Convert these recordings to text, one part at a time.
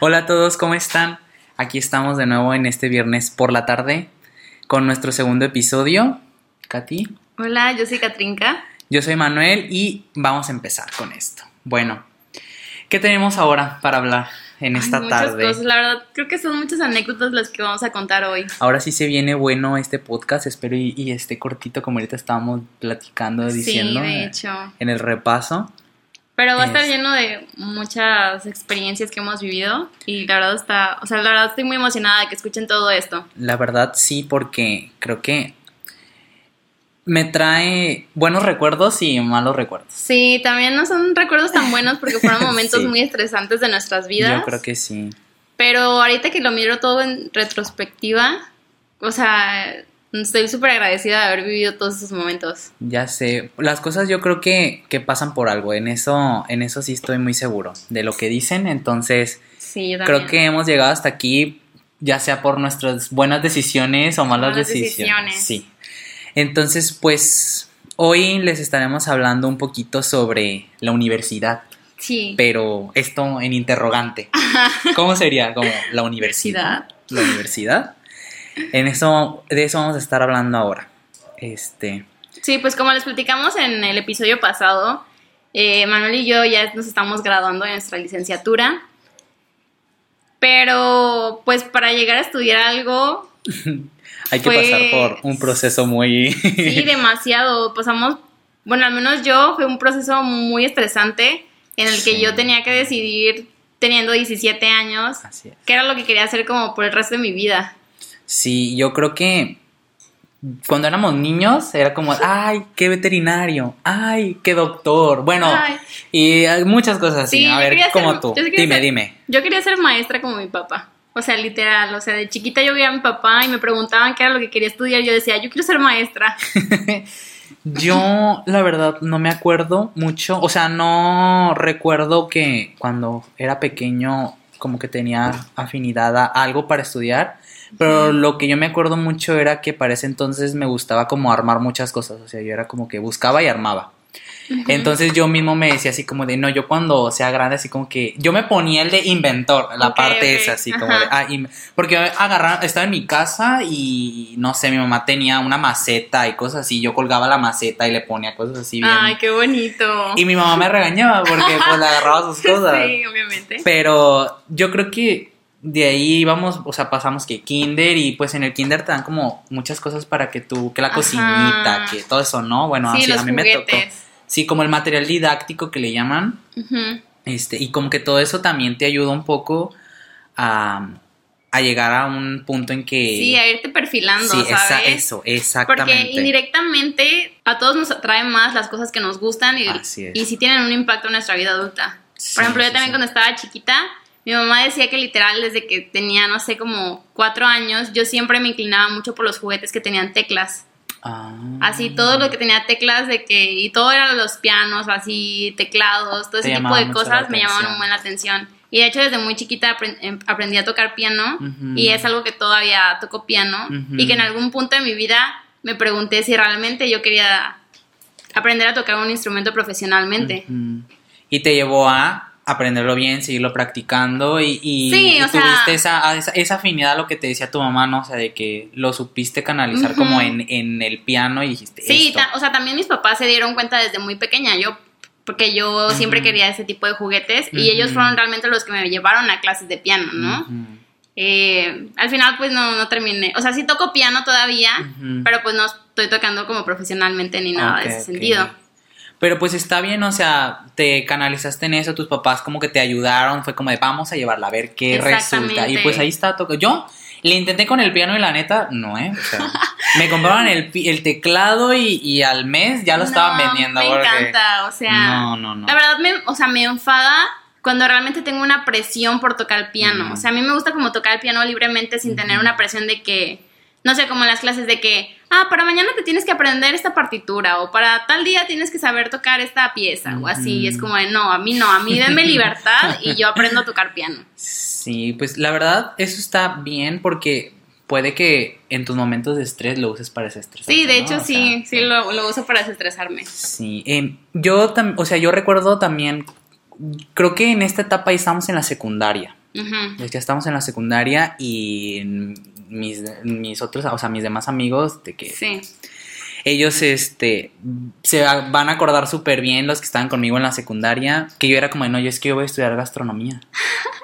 Hola a todos, ¿cómo están? Aquí estamos de nuevo en este viernes por la tarde con nuestro segundo episodio. Katy. Hola, yo soy Katrinka. Yo soy Manuel y vamos a empezar con esto. Bueno, ¿qué tenemos ahora para hablar en esta muchas tarde? cosas, la verdad, creo que son muchas anécdotas las que vamos a contar hoy. Ahora sí se viene bueno este podcast, espero y, y esté cortito como ahorita estábamos platicando, diciendo sí, de hecho. en el repaso. Pero va a estar Es- lleno de muchas experiencias que hemos vivido y la verdad está, o sea, la verdad estoy muy emocionada de que escuchen todo esto. La verdad sí, porque creo que me trae buenos recuerdos y malos recuerdos. Sí, también no son recuerdos tan buenos porque fueron momentos Sí. muy estresantes de nuestras vidas. Yo creo que sí. Pero ahorita que lo miro todo en retrospectiva, o sea, estoy súper agradecida de haber vivido todos esos momentos. Ya sé, las cosas yo creo que, que pasan por algo, en eso, en eso sí estoy muy seguro de lo que dicen, entonces Sí, yo también. creo que hemos llegado hasta aquí, ya sea por nuestras buenas decisiones o malas, Malas decisiones. decisiones. Sí. Entonces, pues hoy les estaremos hablando un poquito sobre la universidad, Sí. pero esto en interrogante. ¿Cómo sería? Como la universidad. La universidad. En eso, de eso vamos a estar hablando ahora. Este. Sí, pues como les platicamos en el episodio pasado, eh, Manuel y yo ya nos estamos graduando de nuestra licenciatura. Pero pues para llegar a estudiar algo, Hay que pasar por un proceso muy... sí, demasiado. Pasamos, bueno, al menos yo fue un proceso muy estresante en el que Sí. yo tenía que decidir teniendo 17 años Así es. qué era lo que quería hacer como por el resto de mi vida. Sí, yo creo que cuando éramos niños era como, ay, qué veterinario, ay, qué doctor. Bueno, Ay. y hay muchas cosas así. Sí, a ver, ser- como tú. Dime, ser- dime. Yo quería ser maestra como mi papá. O sea, literal, o sea, de chiquita yo veía a mi papá y me preguntaban qué era lo que quería estudiar. Yo decía, yo quiero ser maestra. Yo, la verdad, no me acuerdo mucho. O sea, no recuerdo que cuando era pequeño como que tenía afinidad a algo para estudiar. Pero lo que yo me acuerdo mucho era que para ese entonces me gustaba como armar muchas cosas. O sea, yo era como que buscaba y armaba. Entonces yo mismo me decía así como de, no, yo cuando sea grande, así como que yo me ponía el de inventor, la parte esa, así como de, ah, porque agarrar, estaba en mi casa y no sé, mi mamá tenía una maceta y cosas así, yo colgaba la maceta y le ponía cosas así bien. Ay, qué bonito. Y mi mamá me regañaba porque pues le agarraba sus cosas. Sí, obviamente. Pero yo creo que de ahí vamos, o sea, pasamos que kinder y pues en el kinder te dan como muchas cosas para que tú, que la Ajá. cocinita, que todo eso, ¿no? Bueno, sí, así los a mí me tocó. juguetes. Sí, como el material didáctico que le llaman. Este, y como que todo eso también te ayuda un poco a, a llegar a un punto en que. Sí, a irte perfilando, Sí, esa- ¿sabes? eso, exactamente. Porque indirectamente a todos nos atraen más las cosas que nos gustan y, Así es. y sí tienen un impacto en nuestra vida adulta. Sí, Por ejemplo, yo también cuando estaba chiquita, mi mamá decía que literal desde que tenía, no sé, como cuatro años, yo siempre me inclinaba mucho por los juguetes que tenían teclas. Ah. Así, todo lo que tenía teclas de que, y todo eran los pianos, así, teclados, todo Te ese tipo de cosas me llamaban buen la atención. Y de hecho desde muy chiquita em- aprendí a tocar piano y es algo que todavía toco piano y que en algún punto de mi vida me pregunté si realmente yo quería aprender a tocar un instrumento profesionalmente. Y te llevó a aprenderlo bien, seguirlo practicando y, y, Sí, y o sea- tuviste esa, esa, esa afinidad a lo que te decía tu mamá, ¿no? O sea, de que lo supiste canalizar como en, en el piano y dijiste Sí, esto. o sea, también mis papás se dieron cuenta desde muy pequeña, yo porque yo siempre quería ese tipo de juguetes y ellos fueron realmente los que me llevaron a clases de piano, ¿no? Eh, al final pues no, no terminé, o sea, sí toco piano todavía, pero pues no estoy tocando como profesionalmente ni nada de ese sentido. Pero pues está bien, o sea, te canalizaste en eso, tus papás como que te ayudaron, fue como de vamos a llevarla a ver qué resulta. Y pues ahí está, toca. Yo le intenté con el piano y la neta, no, ¿eh? O sea, me compraban el, el teclado y, y al mes ya lo estaban vendiendo. Me porque- encanta, o sea, No, no, no. la verdad me, o sea, me enfada cuando realmente tengo una presión por tocar el piano. Ujú. O sea, a mí me gusta como tocar el piano libremente sin tener una presión de que, no sé, como en las clases de que, ah, para mañana te tienes que aprender esta partitura o para tal día tienes que saber tocar esta pieza o así. Y es como de, no, a mí no, a mí denme libertad y yo aprendo a tocar piano. Sí, pues la verdad, eso está bien porque puede que en tus momentos de estrés lo uses para desestresar. Sí, de hecho sí, sí lo, lo uso para desestresarme. Sí, em, yo también, o sea, yo recuerdo también, creo que en esta etapa estamos en la secundaria. Ujú. Ya estamos en la secundaria y mis, mis otros, o sea, mis demás amigos, de que Sí. ellos, este, se van a acordar súper bien los que estaban conmigo en la secundaria, que yo era como, no, yo es que yo voy a estudiar gastronomía.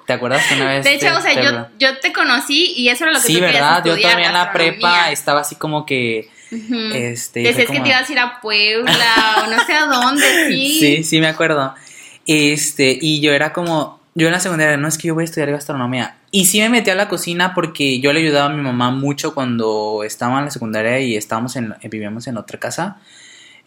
¿Te acuerdas que una vez? De hecho, te- o sea, te- yo, yo te conocí y eso era lo que Sí, tú ¿verdad? Yo estudiar, todavía en la prepa estaba así como que, Ujú. este... Decías que te ibas a ir a Puebla o no sé a dónde, sí. Sí, sí, me acuerdo. Este, y yo era como, yo en la secundaria, no es que yo voy a estudiar gastronomía. Y sí me metí a la cocina porque yo le ayudaba a mi mamá mucho cuando estaba en la secundaria y estábamos en, vivíamos en otra casa.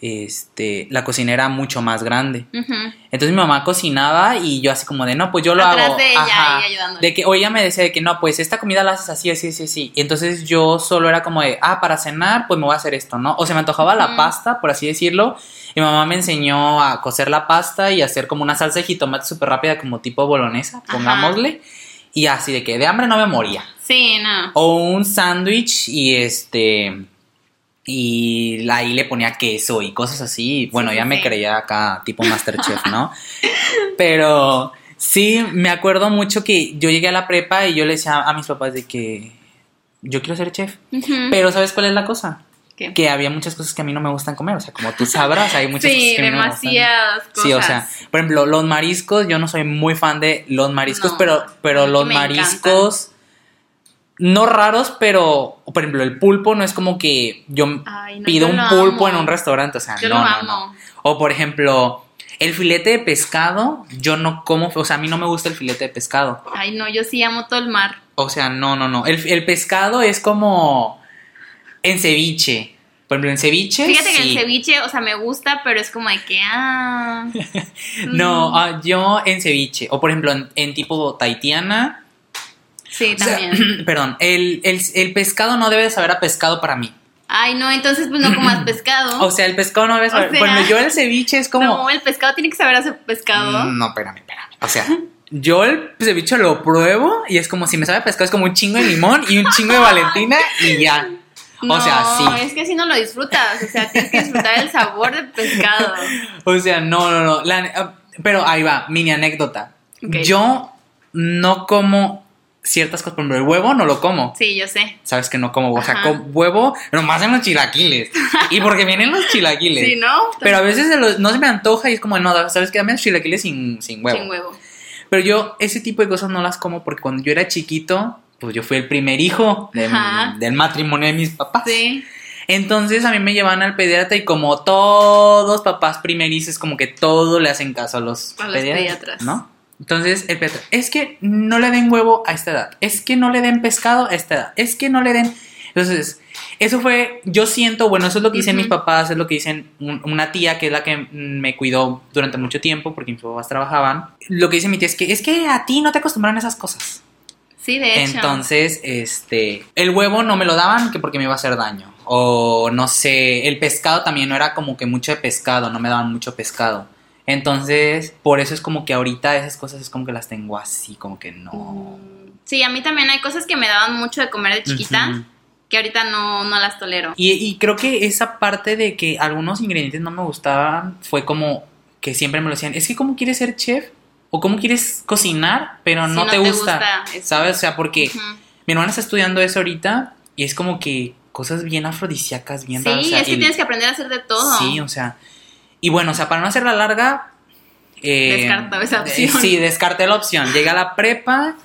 Este, la cocina era mucho más grande. Entonces mi mamá cocinaba y yo así como de, no, pues yo lo Atrás hago. de ella, Ajá. De que, o ella me decía de que no, pues esta comida la haces así, así, así, así. Y entonces yo solo era como de, ah, para cenar, pues me voy a hacer esto, ¿no? O se me antojaba la pasta, por así decirlo. Y mi mamá me enseñó a cocer la pasta y hacer como una salsa de jitomate súper rápida, como tipo bolonesa, Ajá. Y así de que de hambre no me moría. Sí, no. O un sándwich y este. Y ahí le ponía queso y cosas así. Bueno, Sí, ya sí, me creía acá tipo Masterchef, ¿no? Pero sí, me acuerdo mucho que yo llegué a la prepa y yo le decía a mis papás de que yo quiero ser chef. Pero ¿sabes cuál es la cosa? ¿Qué? Que había muchas cosas que a mí no me gustan comer. O sea, como tú sabrás, hay muchas sí, cosas que a mí no me gustan. demasiadas cosas. Sí, o sea, por ejemplo, los mariscos, yo no soy muy fan de los mariscos, No, pero, pero los mariscos no raros, pero por ejemplo, el pulpo no es como que yo Ay, no, pido yo un pulpo amo. en un restaurante, o sea, Yo no, lo no, amo. no. O por ejemplo, el filete de pescado, yo no como, o sea, a mí no me gusta el filete de pescado. Ay, no, yo sí amo todo el mar. O sea, no, no, no. El, el pescado es como en ceviche. Por ejemplo, en ceviche. Fíjate que el ceviche, o sea, me gusta, pero es como de que, ah. No, mm, ah, yo en ceviche. O por ejemplo, en, en tipo taitiana. Sí, O sea, también. perdón, el, el- el pescado no debe de saber a pescado para mí. Ay, no, entonces pues no comas pescado. O sea, el pescado no debe O saber. sea- por ejemplo, yo el ceviche es como. No, el pescado tiene que saber a pescado. Mm, No, espérame, espérame. O sea, yo el ceviche lo pruebo y es como si me sabe a pescado, es como un chingo de limón y un chingo de Valentina y ya. No, o sea, sí. es que así no lo disfrutas. O sea, tienes que disfrutar el sabor del pescado. O sea, no, no, no. La- ah, pero ahí va, mini anécdota. Yo no como ciertas cosas. Por ejemplo, el huevo no lo como. Sí, yo sé. Sabes que no como, o sea, como huevo, nomás en los chilaquiles. y porque vienen los chilaquiles. Sí, ¿no? Pero a veces se los- no se me antoja y es como, no, ¿sabes qué? Dame los chilaquiles sin, sin huevo. Sin huevo. Pero yo ese tipo de cosas no las como porque cuando yo era chiquito, pues yo fui el primer hijo de- del matrimonio de mis papás. Sí. Entonces a mí me llevan al pediatra y como todos papás primerizos, como que todo le hacen caso a los, A los pediatras. ¿no? Entonces el pediatra, es que no le den huevo a esta edad, es que no le den pescado a esta edad, es que no le den... Entonces, eso fue, yo siento, bueno, eso es lo que dicen mis papás, es lo que dicen un- una tía que es la que me cuidó durante mucho tiempo porque mis papás trabajaban. Lo que dice mi tía es que es que a ti no te acostumbraron a esas cosas. Sí, de hecho. Entonces, este, el huevo no me lo daban que porque me iba a hacer daño. O no sé, el pescado también no era como que mucho de pescado, no me daban mucho pescado. Entonces, por eso es como que ahorita esas cosas es como que las tengo así, como que no. Mm, Sí, a mí también hay cosas que me daban mucho de comer de chiquita que ahorita no, no las tolero. Y, y creo que esa parte de que algunos ingredientes no me gustaban fue como que siempre me lo decían, es que cómo quieres ser chef o cómo quieres cocinar, pero Si no, no te, te gusta, gusta eso. ¿sabes? O sea, porque Ujú. mi hermana está estudiando eso ahorita y es como que cosas bien afrodisíacas, bien Sí, raras. o sea, es que el- tienes que aprender a hacer de todo. Sí, o sea. Y bueno, o sea, para no hacerla larga. eh, Descartó esa eh, opción. Sí, descarté la opción. Llegué a la prepa,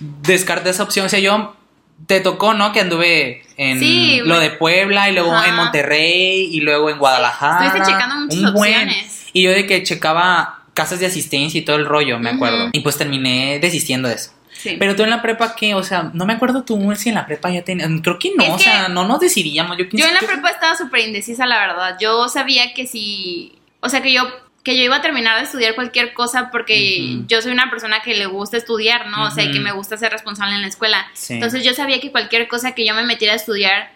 descarté esa opción. O sea, yo. Te tocó, ¿no? Que anduve en Sí, lo de Puebla y luego Ajá. en Monterrey y luego en Guadalajara. Estuviste checando muchas un buen. opciones. Y yo de que checaba casas de asistencia y todo el rollo, me acuerdo. Y pues terminé desistiendo de eso. Sí. Pero tú en la prepa, ¿qué? O sea, no me acuerdo tú si en la prepa ya tenías. Creo que no, Es o sea, no nos decidíamos. Yo, Yo en la ¿qué- prepa estaba súper indecisa, la verdad. Yo sabía que si, o sea, que yo que yo iba a terminar de estudiar cualquier cosa porque yo soy una persona que le gusta estudiar, ¿no? O sea, y que me gusta ser responsable en la escuela. Sí. Entonces yo sabía que cualquier cosa que yo me metiera a estudiar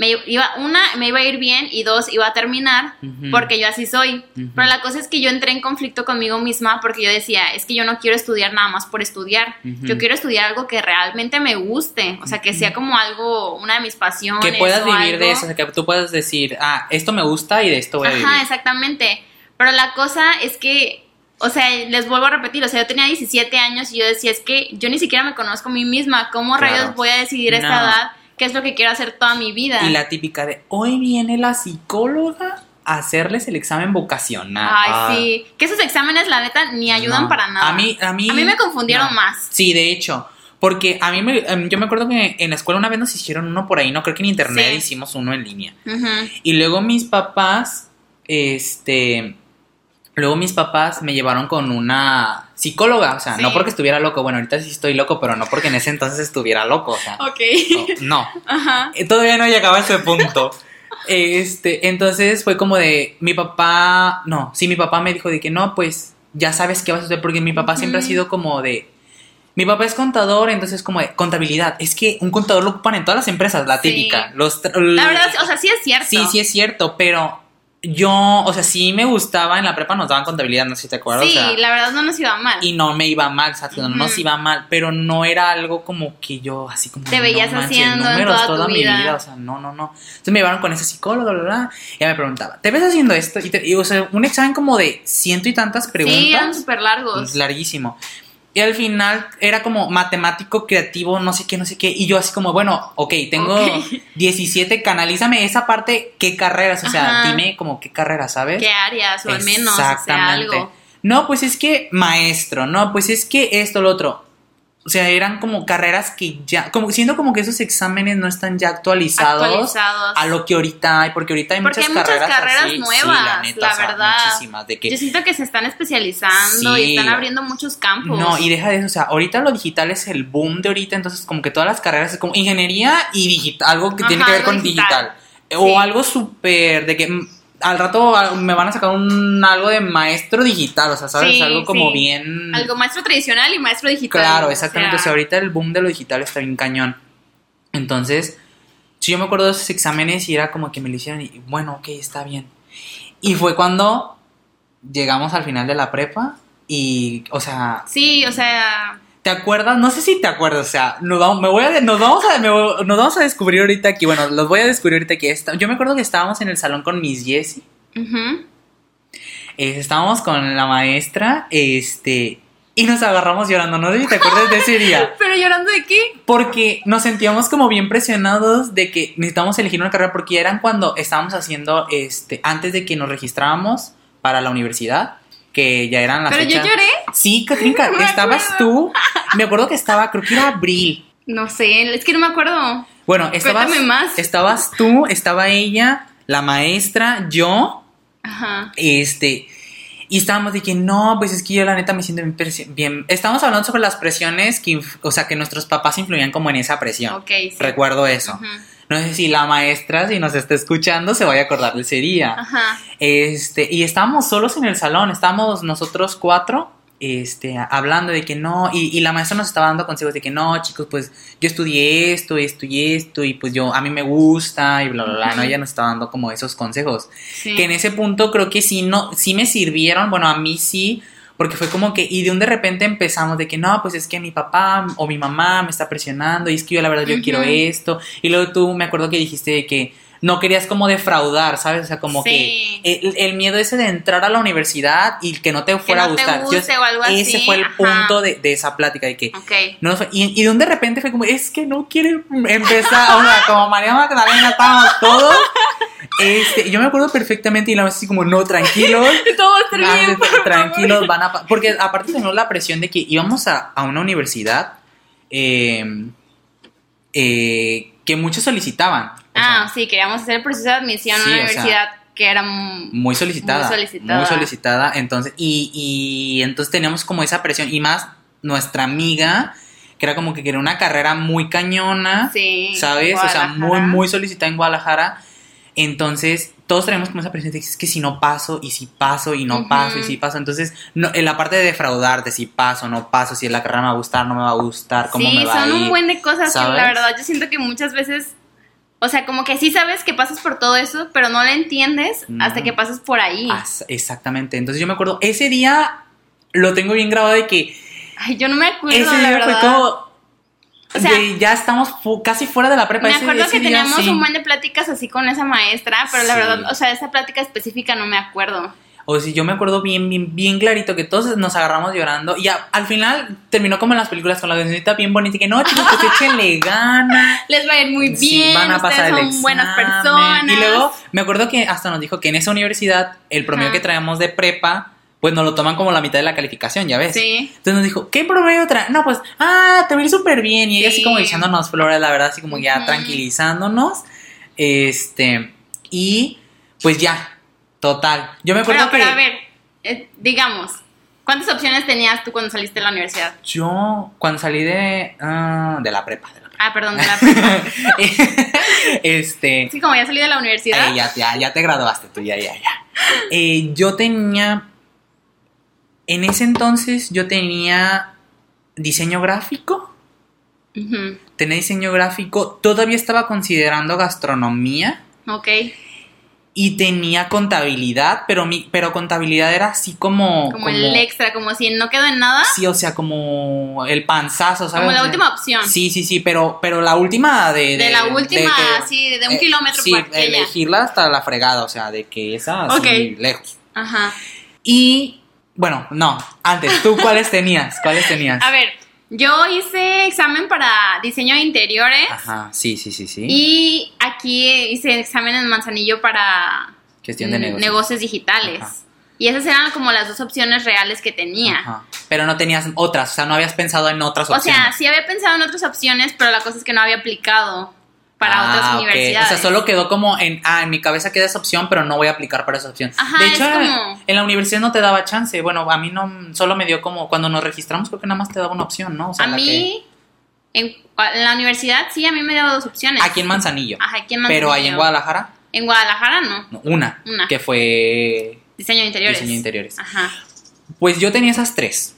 me iba una me iba a ir bien y dos iba a terminar porque yo así soy. Pero la cosa es que yo entré en conflicto conmigo misma porque yo decía, es que yo no quiero estudiar nada más por estudiar. Yo quiero estudiar algo que realmente me guste, o sea, que sea como algo una de mis pasiones que puedas vivir de eso, o sea, que tú puedas decir, ah, esto me gusta y de esto voy a Ajá, vivir. exactamente. Pero la cosa es que o sea, les vuelvo a repetir, o sea, yo tenía 17 años y yo decía, es que yo ni siquiera me conozco a mí misma, ¿cómo Claro. rayos voy a decidir a esta edad qué es lo que quiero hacer toda mi vida? Y la típica de, hoy viene la psicóloga a hacerles el examen vocacional. Ay, Ah, sí, que esos exámenes, la neta, ni ayudan no. para nada. A mí, a mí, A mí me confundieron no. más. Sí, de hecho. Porque a mí me, em, yo me acuerdo que en la escuela una vez nos hicieron uno por ahí, no creo que en internet Sí. hicimos uno en línea. Y luego mis papás, este, luego mis papás me llevaron con una psicóloga, o sea, Sí. no porque estuviera loco, bueno, ahorita sí estoy loco, pero no porque en ese entonces estuviera loco, o sea, Ok. no, Ajá. Eh, todavía no llegaba a ese punto. Este, entonces fue como de mi papá, no, sí, mi papá me dijo de que no, pues ya sabes qué vas a hacer, porque mi papá siempre ha sido como de, mi papá es contador, entonces como de contabilidad, es que un contador lo ocupan en todas las empresas, la Sí. típica, los, La verdad, o sea, sí es cierto. Sí, sí es cierto, pero yo, o sea, sí me gustaba, en la prepa nos daban contabilidad, no sé si te acuerdas. Sí, o sea, la verdad no nos iba mal. y no me iba mal, o sea, no nos iba mal, pero no era algo como que yo así como... Te no veías manches, haciendo en números toda tu mi vida. vida, o sea, no, no, no. Entonces me llevaron con ese psicólogo, bla, bla, bla, y ella me preguntaba, ¿te ves haciendo esto? Y, te- y, o sea, un examen como de ciento y tantas preguntas. Sí, eran súper largos. Larguísimo. Y al final era como matemático, creativo, no sé qué, no sé qué. Y yo así como, bueno, ok, tengo Ok. 17, canalízame esa parte, qué carreras, o sea, Ajá. dime como qué carreras, ¿sabes? ¿Qué áreas? O al menos, o sea, algo. No, pues es que maestro, no, pues es que esto, lo otro. O sea, eran como carreras que ya, como siento como que esos exámenes no están ya actualizados, Actualizados. a lo que ahorita hay, porque ahorita hay Porque muchas hay muchas carreras, carreras así, sí, nuevas, la, neta, la o sea, verdad. muchísimas de que Yo siento que se están especializando Sí. y están abriendo muchos campos. No, y deja de eso, o sea, ahorita lo digital es el boom de ahorita, entonces como que todas las carreras es como ingeniería y digital, algo que Ajá, tiene que ver con digital. digital. Sí. O algo súper de que mm, al rato ah, me van a sacar un algo de maestro digital, o sea, ¿sabes? Sí, algo como sí. bien... Algo maestro tradicional y maestro digital. Claro, exactamente. O sea, sea, ahorita el boom de lo digital está bien cañón. Entonces, sí, yo me acuerdo de esos exámenes y era como que me lo hicieron y bueno, ok, está bien. Y fue cuando llegamos al final de la prepa y, o sea, Sí, o sea, ¿te acuerdas? No sé si te acuerdas, o sea, nos vamos, me voy a, nos vamos a, me voy- nos vamos a descubrir ahorita aquí, bueno, los voy a descubrir ahorita aquí. Yo me acuerdo que estábamos en el salón con Miss Jessie. Eh, estábamos con la maestra, este, y nos agarramos llorando. No sé si te acuerdas de ese día. pero llorando de qué? Porque nos sentíamos como bien presionados de que necesitábamos elegir una carrera porque ya eran cuando estábamos haciendo, este, antes de que nos registrábamos para la universidad, que ya eran las Pero yo lloré. Sí, Catrinka, Me estabas tú. Me acuerdo que estaba, creo que era abril. No sé, es que no me acuerdo. Bueno, estabas, más. estabas tú, estaba ella, la maestra, yo, Ajá. este, y estábamos de que no, pues es que yo la neta me siento bien, bien. Estábamos hablando sobre las presiones que, o sea, que nuestros papás influían como en esa presión. Ok, sí. Recuerdo eso. Ujú. No sé si la maestra, si nos está escuchando, se vaya a acordar de ese día. Ajá. Este, y estábamos solos en el salón, estábamos nosotros cuatro, este, hablando de que no, y, y la maestra nos estaba dando consejos de que no, chicos, pues yo estudié esto, esto y esto, y pues yo, a mí me gusta, y bla, bla, bla, ¿no? Ella nos estaba dando como esos consejos. Sí. Que en ese punto creo que sí, no, sí me sirvieron, bueno, a mí sí, porque fue como que, y de un de repente empezamos de que no, pues es que mi papá o mi mamá me está presionando, y es que yo la verdad yo quiero esto, y luego tú me acuerdo que dijiste de que no querías como defraudar, ¿sabes? O sea, como Sí. que el, el miedo ese de entrar a la universidad y que no te fuera no a te gustar. guste o algo ese así, fue el ajá. punto de, de esa plática, de que Ok. no, fue- y, y de repente fue como, es que no quiere empezar, o sea, como María Magdalena estábamos todos. Este, yo me acuerdo perfectamente y la así como, no, tranquilos. Todo va a estar ah, bien. tranquilos, van a... pa-". Porque aparte teníamos la presión de que íbamos a, a una universidad eh, eh, que muchos solicitaban. Ah, sea, sí, queríamos hacer el proceso de admisión Sí, a o sea, universidad que era muy solicitada. Muy solicitada. Muy solicitada. Entonces, y, y entonces teníamos como esa presión. Y más nuestra amiga, que era como que quería una carrera muy cañona. Sí, ¿Sabes? O sea, muy, muy solicitada en Guadalajara. Entonces, todos tenemos como esa presión de que es que si no paso, y si paso, y no paso, y si paso. Entonces, no, en la parte de defraudar, de si paso, no paso, si la carrera me va a gustar, no me va a gustar, cómo sí, me va a son ir. un buen de cosas que ¿sabes? la verdad yo siento que muchas veces, o sea, como que sí sabes que pasas por todo eso, pero no lo entiendes hasta que pasas por ahí. As- exactamente. Entonces, yo me acuerdo, ese día lo tengo bien grabado de que Ay, yo no me acuerdo, ese la día fue verdad. como. O sea, de ya estamos fu- casi fuera de la prepa. Me acuerdo ese que día teníamos sí. un buen de pláticas así con esa maestra, pero la verdad, o sea, esa plática específica no me acuerdo. O si yo me acuerdo bien, bien, bien clarito que todos nos agarramos llorando. Y a- al final terminó como en las películas con la cancionita bien bonita y que no, chicos, pues échenle gana. Les va a ir muy bien, Sí, van a pasar el son buenas examen. personas. Y luego me acuerdo que hasta nos dijo que en esa universidad el promedio Ajá. que traíamos de prepa, pues nos lo toman como la mitad de la calificación, ya ves. Sí. Entonces nos dijo, ¿qué promedio trae? No, pues, ah, te va a ir súper bien. Y ella así Sí. como echándonos flores, la verdad, así como ya tranquilizándonos. Este, y pues ya, total. Yo me acuerdo Pero, pero que a ver, eh, digamos, ¿cuántas opciones tenías tú cuando saliste de la universidad? yo, cuando salí de, ah, de la prepa, de la prepa. Ah, perdón, de la prepa. este, Sí, como ya salí de la universidad. Eh, ya, ya, ya te graduaste tú, ya, ya, ya. Eh, yo tenía. En ese entonces yo tenía diseño gráfico. Tenía diseño gráfico. Todavía estaba considerando gastronomía. Ok, Y tenía contabilidad, pero mi, pero contabilidad era así como. como, el extra, como si no quedó en nada. Sí, o sea, como el panzazo, ¿sabes? como la última opción. Sí, sí, sí, pero, pero la última de. De la última, que- así, de un eh, kilómetro Sí, por elegirla hasta la fregada, o sea, de que esa así Ok. lejos. Ajá. Y bueno, no, antes, ¿tú cuáles tenías? ¿Cuáles tenías? A ver, yo hice examen para diseño de interiores Ajá, sí, sí, sí, sí. y aquí hice examen en Manzanillo para Gestión de mm, negocios. digitales. Ajá. Y esas eran como las dos opciones reales que tenía. Ajá. Pero no tenías otras, o sea, no habías pensado en otras O opciones. sea, sí había pensado en otras opciones, pero la cosa es que no había aplicado para Ah, otras universidades. O sea, solo quedó como en, ah, en mi cabeza queda esa opción, pero no voy a aplicar para esa opción. Ajá, de hecho, como- en la universidad no te daba chance. Bueno, a mí no, solo me dio como, cuando nos registramos, creo que nada más te daba una opción, ¿no? O sea, a la mí, en, en la universidad sí, a mí me daba dos opciones. que- aquí en Manzanillo. Ajá, aquí en pero ahí en Manzanillo. Guadalajara, En Guadalajara no. no, una, Una. que fue Diseño de interiores. diseño de interiores. Ajá. Pues yo tenía esas tres.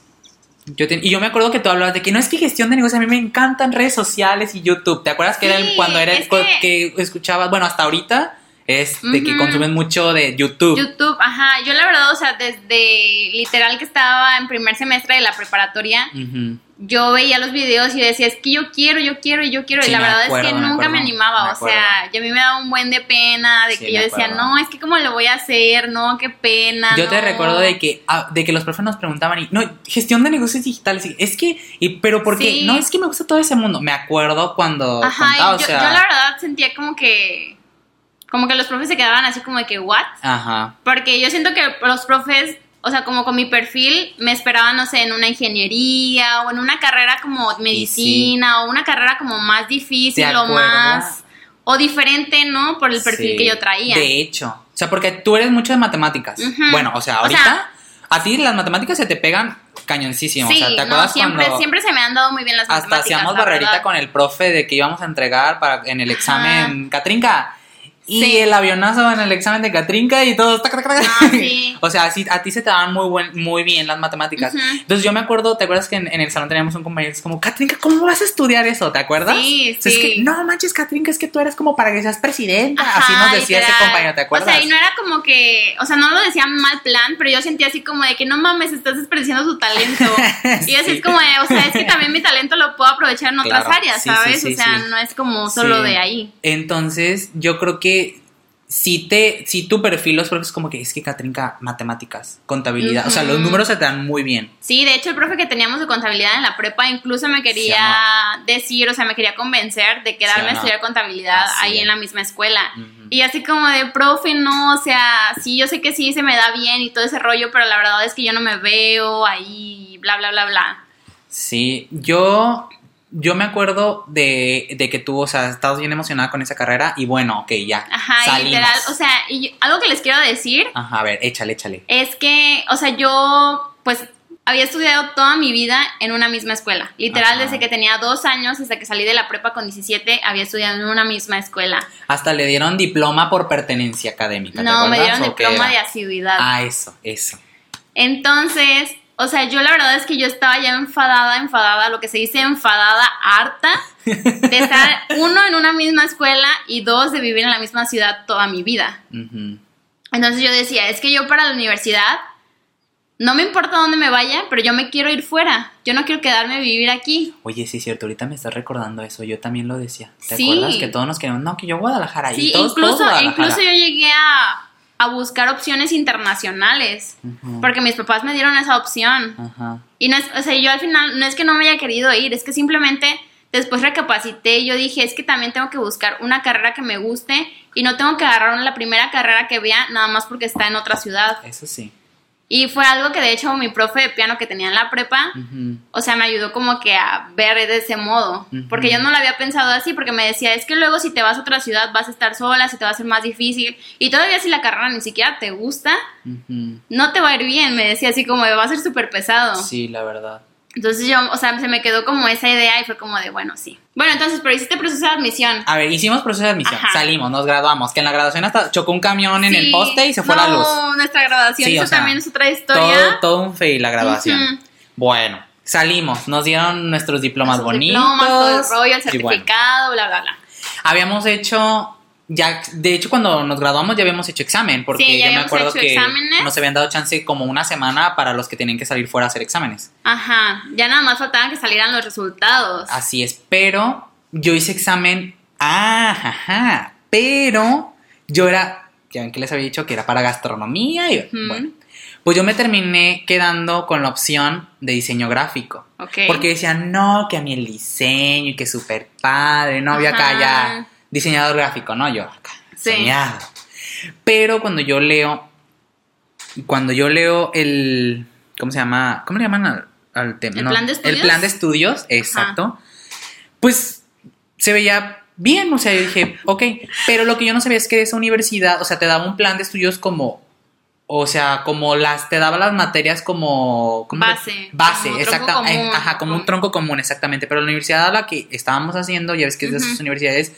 Yo ten- y yo me acuerdo que tú hablabas de que no es que gestión de negocios, a mí me encantan redes sociales y YouTube. ¿Te acuerdas que era el- cuando era el que- que... escuchabas? Bueno, hasta ahorita es de que Ujú. consumen mucho de YouTube. YouTube, ajá. Yo la verdad, o sea, desde literal que estaba en primer semestre de la preparatoria, Ujú. yo veía los videos y decía, es que yo quiero, yo quiero y yo quiero. Sí, y la me verdad acuerdo, es que me nunca me acuerdo, animaba. me o sea, y a mí me daba un buen de pena, de Sí, que me yo decía, no, es que cómo lo voy a hacer, no, qué pena. Yo te no". recuerdo de que, ah, de que los profes nos preguntaban, y, no, gestión de negocios digitales, y es que, y, pero porque, Sí. no, es que me gusta todo ese mundo. Me acuerdo cuando Ajá, contaba, y o yo, sea, yo la verdad sentía como que, como que los profes se quedaban así como de que, ¿what? Ajá, Porque yo siento que los profes, o sea, como con mi perfil, me esperaban, no sé, en una ingeniería o en una carrera como medicina o una carrera como más difícil ¿Te o más, o diferente, ¿no? Por el perfil Sí. que yo traía. De hecho, o sea, porque tú eres mucho de matemáticas. Bueno, o sea, O ahorita sea- a ti las matemáticas se te pegan cañoncísimo. sí, o sea, ¿te no, acuerdas siempre, cuando siempre se me han dado muy bien las hasta matemáticas. hacíamos la barrerita verdad. con el profe de que íbamos a entregar para en el examen Catrinca? Y Sí. el avionazo en el examen de Catrinca y todo. Ah, sí. o sea, sí, a ti se te daban muy, buen, muy bien las matemáticas. Ujú. Entonces yo me acuerdo, ¿te acuerdas que en, en el salón teníamos un compañero que es como, Catrinca, ¿cómo vas a estudiar eso? ¿Te acuerdas? Sí, O sea, Es sí. que, no manches, Catrinca, es que tú eres como para que seas presidenta. Ajá, Así nos decía ese compañero, ¿te acuerdas? O sea, y no era como que, o sea, no lo decía mal plan, pero yo sentía así como de que no mames, estás desperdiciando tu talento. Y así Sí. es como de, o sea, es que también mi talento lo puedo aprovechar en otras Claro, áreas, sí, sí, ¿sabes? sí, o sea, sí. no es como solo Sí. de ahí. Entonces, yo creo que si te, si tu perfil los profes como que es que Catrinca, matemáticas, contabilidad, o sea, los números se te dan muy bien. Sí, de hecho el profe que teníamos de contabilidad en la prepa incluso me quería decir, o sea, me quería convencer de quedarme Sí, a ¿no? estudiar contabilidad Así ahí es. en la misma escuela. Y así como de, profe, no, o sea, sí, yo sé que sí se me da bien y todo ese rollo, pero la verdad es que yo no me veo ahí, bla, bla, bla, bla. Sí, yo, yo me acuerdo de, de que tú, o sea, estabas bien emocionada con esa carrera y bueno, ok, ya. Ajá, salimos. literal, o sea, y yo- algo que les quiero decir Ajá, a ver, échale, échale. es que, o sea, yo, pues, había estudiado toda mi vida en una misma escuela. Literal, Ajá. desde que tenía dos años hasta que salí de la prepa con 17, había estudiado en una misma escuela. Hasta le dieron diploma por pertenencia académica. ¿te No, me acuerdas? dieron ¿O qué diploma de asiduidad. Ah, eso, eso. Entonces, o sea, yo la verdad es que yo estaba ya enfadada, enfadada, lo que se dice enfadada, harta, de estar uno en una misma escuela y dos de vivir en la misma ciudad toda mi vida. Entonces yo decía, es que yo para la universidad, no me importa dónde me vaya, pero yo me quiero ir fuera. Yo no quiero quedarme a vivir aquí. Oye, sí es cierto, ahorita me estás recordando eso, yo también lo decía. ¿Te Sí. acuerdas que todos nos queremos, no, que yo Guadalajara y Sí, todos, incluso, todos Guadalajara. incluso yo llegué a, a buscar opciones internacionales, porque mis papás me dieron esa opción. Ajá. Y no es, o sea, yo al final no es que no me haya querido ir, es que simplemente después recapacité y yo dije, es que también tengo que buscar una carrera que me guste y no tengo que agarrar la primera carrera que vea nada más porque está en otra ciudad. Eso sí. Y fue algo que de hecho mi profe de piano que tenía en la prepa, o sea, me ayudó como que a ver de ese modo, porque yo no lo había pensado así, porque me decía, es que luego si te vas a otra ciudad vas a estar sola, se te va a hacer más difícil, y todavía si la carrera ni siquiera te gusta, no te va a ir bien, me decía así como, va a ser súper pesado. Sí, la verdad. Entonces yo, o sea, se me quedó como esa idea y fue como de, bueno, sí. Bueno, entonces, pero hiciste proceso de admisión. A ver, hicimos proceso de admisión, Ajá. salimos, nos graduamos, que en la graduación hasta chocó un camión en el poste y se fue no, la luz. nuestra graduación, Sí, o eso sea, también es otra Todo, historia. todo un fail la graduación. Bueno, salimos, nos dieron nuestros diplomas Nuestros bonitos. diplomas, todo el rollo, el y bueno, certificado, bla, bla, bla. habíamos hecho, ya, de hecho cuando nos graduamos ya habíamos hecho examen, porque Sí, yo me acuerdo que exámenes. nos habían dado chance como una semana para los que tenían que salir fuera a hacer exámenes. Ajá, ya nada más faltaba que salieran los resultados. Así es, pero yo hice examen, ah, ajá, pero yo era, ya ven que les había dicho que era para gastronomía y Ujú. bueno, pues yo me terminé quedando con la opción de diseño gráfico. Ok. Porque decían, no, que a mí el diseño y que súper padre, no, había acá ya diseñador gráfico, ¿no? Yo acá, Sí. soñado. Pero cuando yo leo, cuando yo leo el, ¿cómo se llama? ¿Cómo le llaman al, al tema? ¿El No, plan de estudios? El plan de estudios, exacto. Pues se veía bien, o sea, yo dije, ok, pero lo que yo no sabía es que esa universidad, o sea, te daba un plan de estudios como, o sea, como las, te daba las materias como... ¿cómo le- Base, Base, como exacta, común, eh, ajá, como un tronco común, exactamente, pero la universidad a la que estábamos haciendo, ya ves que es de esas universidades,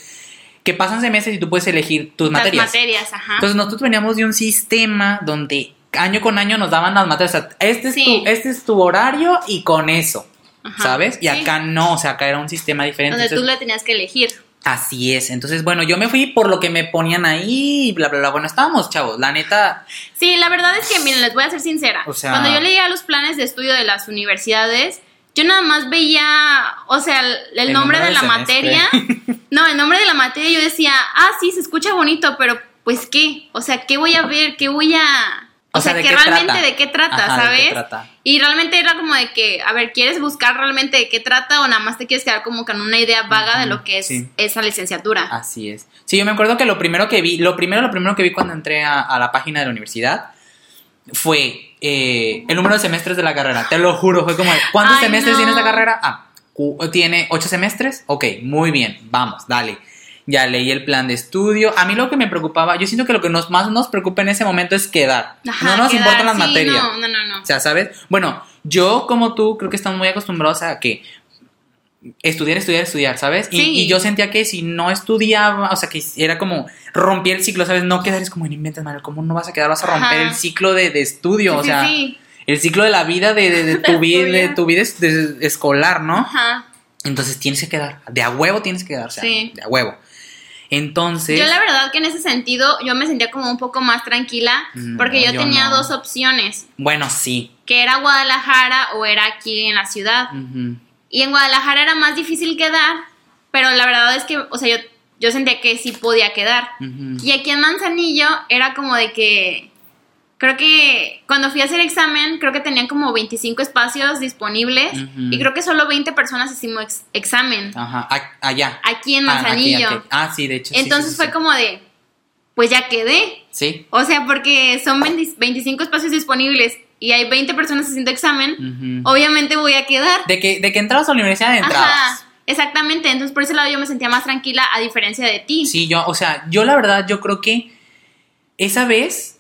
que pasan semestres y tú puedes elegir tus Las materias. materias, ajá. Entonces nosotros veníamos de un sistema donde año con año nos daban las materias, o sea, este es, Sí. tu, este es tu horario y con eso, Ajá, ¿sabes? Y sí. acá no, o sea, acá era un sistema diferente. Donde tú le tenías que elegir. Así es, entonces bueno, yo me fui por lo que me ponían ahí y bla, bla, bla. Bueno, estábamos chavos, la neta, Sí, la verdad es que, miren, les voy a ser sincera. O sea- Cuando yo leía los planes de estudio de las universidades, yo nada más veía, o sea, el, nombre de la materia. No, el nombre de la materia yo decía, ah, sí, se escucha bonito, pero pues qué, o sea, ¿qué voy a ver? ¿Qué voy a...? O, O sea, sea, ¿de que qué realmente trata? de qué trata, Ajá, ¿de qué ¿sabes? trata? Y realmente era como de que, a ver, ¿quieres buscar realmente de qué trata o nada más te quieres quedar como con una idea vaga de lo que es sí. esa licenciatura? así es. Sí, yo me acuerdo que lo primero que vi, lo primero, lo primero que vi cuando entré a, a la página de la universidad fue eh, el número de semestres de la carrera. Te lo juro, fue como, ¿cuántos Ay, semestres no. tiene esta carrera? Ah, tiene ocho semestres. Ok, muy bien, vamos, dale. Ya leí el plan de estudio. A mí lo que me preocupaba, yo siento que lo que nos, más nos preocupa en ese momento es quedar. Ajá, no nos quedar, importan las sí, materias. No, no, no, no. O sea, ¿sabes? Bueno, yo como tú creo que estamos muy acostumbrados a que estudiar, estudiar, estudiar, ¿sabes? Y, Sí. y yo sentía que si no estudiaba, o sea, que era como romper el ciclo, ¿sabes? No quedar es como, no inventes, Manuel, ¿cómo no vas a quedar? Vas a romper Ajá. el ciclo de, de estudio, Sí, o sea, sí. el ciclo de la vida de, de- de tu, vida, de tu vida es- escolar, ¿no? Ajá. Entonces tienes que quedar, de a huevo tienes que quedar, o sea, Sí. de a huevo. Entonces, Yo la verdad que en ese sentido yo me sentía como un poco más tranquila No, porque yo, yo tenía no. dos opciones, bueno, sí. que era Guadalajara o era aquí en la ciudad. Ujú. Y en Guadalajara era más difícil quedar, pero la verdad es que, o sea, yo, yo sentía que sí podía quedar. Y aquí en Manzanillo era como de que, creo que cuando fui a hacer examen, creo que tenían como 25 espacios disponibles y creo que solo 20 personas hicimos ex- examen Ajá, a- allá. aquí en Ah, aquí, Manzanillo. aquí. Ah, sí, de hecho. sí, Entonces sí, fue como de, pues ya quedé. Sí. O sea, porque son 20 25 espacios disponibles y hay 20 personas haciendo examen, obviamente voy a quedar. De que, de que entrabas a la universidad, entrabas. Ajá, exactamente. Entonces por ese lado yo me sentía más tranquila a diferencia de ti. Sí, yo, o sea, yo la verdad, yo creo que esa vez,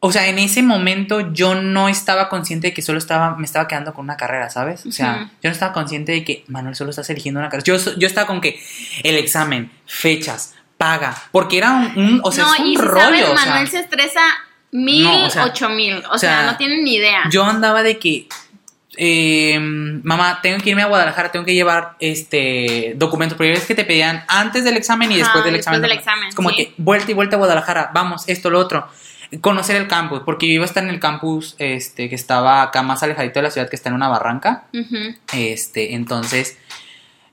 o sea, en ese momento yo no estaba consciente de que solo estaba, me estaba quedando con una carrera, ¿sabes? O sea, yo no estaba consciente de que, Manuel, solo estás eligiendo una carrera. Yo, yo estaba con que el examen, fechas, paga, porque era un, un- o sea, no, es un y si rollo, sabes, o sea, Manuel se estresa mil, No, o sea, ocho mil. O, o sea, sea, no tienen ni idea. Yo andaba de que, eh, mamá, tengo que irme a Guadalajara, tengo que llevar este documentos, porque es que te pedían antes del examen y Ajá, después del después examen. del examen, Es como sí. que vuelta y vuelta a Guadalajara, vamos, esto, lo otro. Conocer el campus, porque yo iba a estar en el campus este, que estaba acá más alejadito de la ciudad, que está en una barranca. Este, entonces,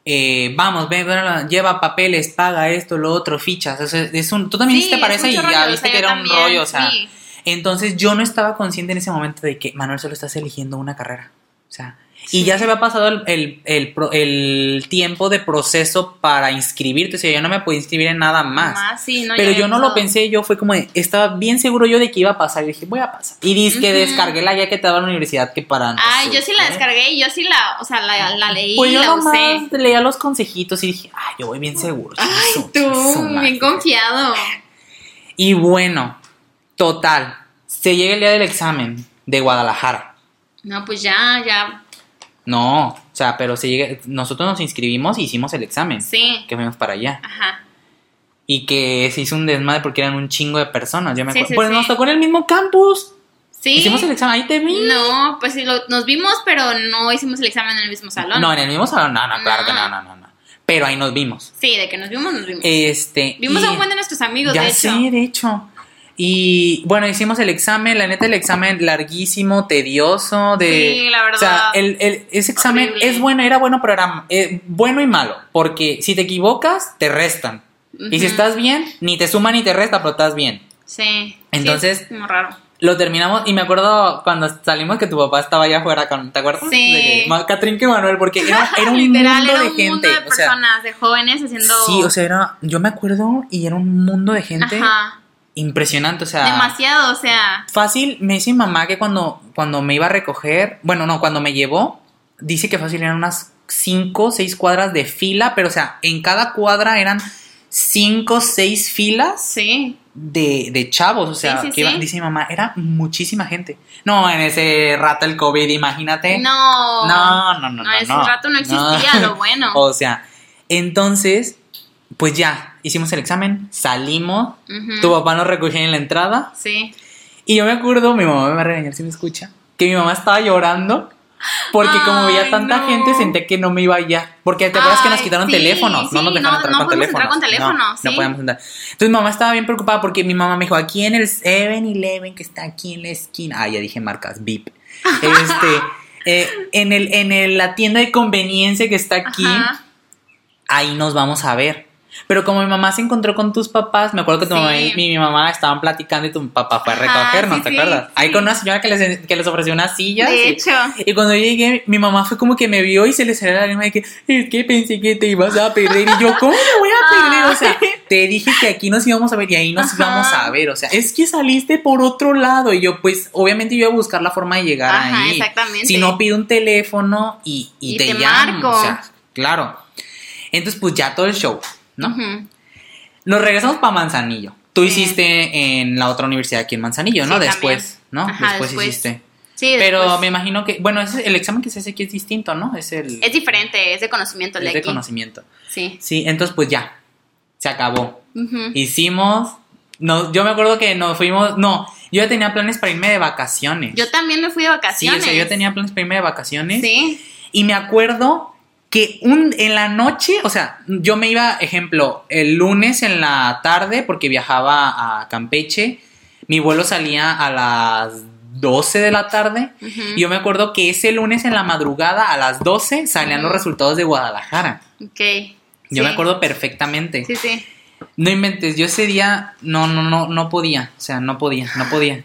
eh, vamos, ven, ven, lleva papeles, paga esto, lo otro, fichas. O sea, es un, tú también Sí, te es parece y ya viste que era un también, rollo, o sea. sí. Entonces yo no estaba consciente en ese momento de que Manuel solo estás eligiendo una carrera. O sea, y ya se había pasado el, el, el pro- el tiempo de proceso para inscribirte. O sea, yo no me podía inscribir en nada más. Sí, no, Pero yo no lo pensé, yo fue como, de- estaba bien seguro yo de que iba a pasar. Y dije, voy a pasar. Y dice que descargué la guía que te daba la universidad que para. no Ay, sé yo sí la qué. descargué y yo sí la, o sea, la, la leí, Pues yo la nomás usé. leía los consejitos y dije, ay, yo voy bien seguro. Ay, tú, bien confiado. Y bueno, total, se llega el día del examen de Guadalajara. No, pues ya, ya, No, o sea, pero se llega, nosotros nos inscribimos y hicimos el examen. sí. Que fuimos para allá. Ajá. Y que se hizo un desmadre porque eran un chingo de personas. Yo me Sí, acuerdo. sí, pues sí. nos tocó en el mismo campus. Sí. Hicimos el examen, ahí te vi. No, pues sí, lo- nos vimos, pero no hicimos el examen en el mismo salón. No, en el mismo salón. No, no, claro que no, No. no, no. Pero ahí nos vimos. Sí, de que nos vimos, nos vimos. Este. Vimos a un buen de nuestros amigos, ya de hecho. sé, de hecho. Y bueno, hicimos el examen, la neta el examen larguísimo, tedioso, de... Sí, la verdad. O sea, el, el- ese examen Horrible. es bueno, era bueno, pero era eh, bueno y malo, porque si te equivocas, te restan. Y si estás bien, ni te suma ni te resta, pero estás bien. Sí. Entonces- Sí, es raro. Lo terminamos y me acuerdo cuando salimos que tu papá estaba allá afuera con, ¿te acuerdas? Sí. De Catrín que Manuel, porque era, era un Literal, mundo era de un gente. mundo de o sea, personas, de jóvenes haciendo. sí, o sea, era, yo me acuerdo y era un mundo de gente Ajá. Impresionante, o sea. Demasiado, o sea. Fácil, me dice mi mamá que cuando, cuando me iba a recoger, bueno, no, cuando me llevó, dice que fácil eran unas 5 o 6 cuadras de fila, pero o sea, en cada cuadra eran 5 o 6 filas Sí. de, de chavos, o sea, Sí, sí, que iba- sí. dice mi mamá, era muchísima gente. No, en ese rato el COVID, imagínate. No. No, no, no, no. ese no. rato no existía, lo bueno. O sea, entonces, pues ya, hicimos el examen, salimos, tu papá nos recogió en la entrada. Sí. Y yo me acuerdo, mi mamá me va a regañar si me escucha, que mi mamá estaba llorando porque como veía tanta no. gente senté que no me iba allá. Porque te acuerdas que nos quitaron sí, teléfonos, no nos dejaron no- entrar no con teléfonos. entrar con teléfono, no, sí. no podíamos entrar. Entonces mi mamá estaba bien preocupada porque mi mamá me dijo, aquí en el 7-Eleven que está aquí en la esquina. Ah, ya dije marcas, VIP. Este, eh, en, el, en el- la tienda de conveniencia que está aquí, Ajá. ahí nos vamos a ver. Pero como mi mamá se encontró con tus papás, me acuerdo que tu Sí. mamá y mi, mi mamá estaban platicando y tu papá fue a recogernos, sí, ¿te sí, acuerdas? Ahí con una señora que les, que les ofreció unas sillas. De y- hecho. y cuando yo llegué, mi mamá fue como que me vio y se le salió la lágrima de que es que pensé que te ibas a perder. Y yo, ¿cómo me voy a perder? O sea, te dije que aquí nos íbamos a ver y ahí nos Ajá. íbamos a ver. O sea, es que saliste por otro lado. Y yo, pues, obviamente yo iba a buscar la forma de llegar Ajá, ahí. exactamente. Si no, pido un teléfono y, y Y te, te llamo. marco. O sea, claro. Entonces, pues ya todo el show, ¿no? Nos regresamos para Manzanillo. Tú Sí. hiciste en la otra universidad aquí en Manzanillo, ¿no? Sí, Después, ¿no? Ajá, después, después. hiciste. Sí, Pero después- me imagino que, bueno, ese- el examen que se hace aquí es distinto, ¿no? Es el Es diferente, es de conocimiento el es de aquí. conocimiento. Sí. Sí, entonces pues ya, se acabó. Hicimos, no, yo me acuerdo que nos fuimos, no, yo ya tenía planes para irme de vacaciones. Yo también me fui de sí, vacaciones. o sea, yo tenía planes para irme de vacaciones. Sí. Y me acuerdo que un, en la noche, o sea, yo me iba, ejemplo, el lunes en la tarde porque viajaba a Campeche. Mi vuelo salía a las 12 de la tarde. Y yo me acuerdo que ese lunes en la madrugada a las 12 salían los resultados de Guadalajara. Ok. Yo me acuerdo perfectamente. Sí, sí. No inventes, yo ese día no, no, no, no podía. O sea, no podía, no podía.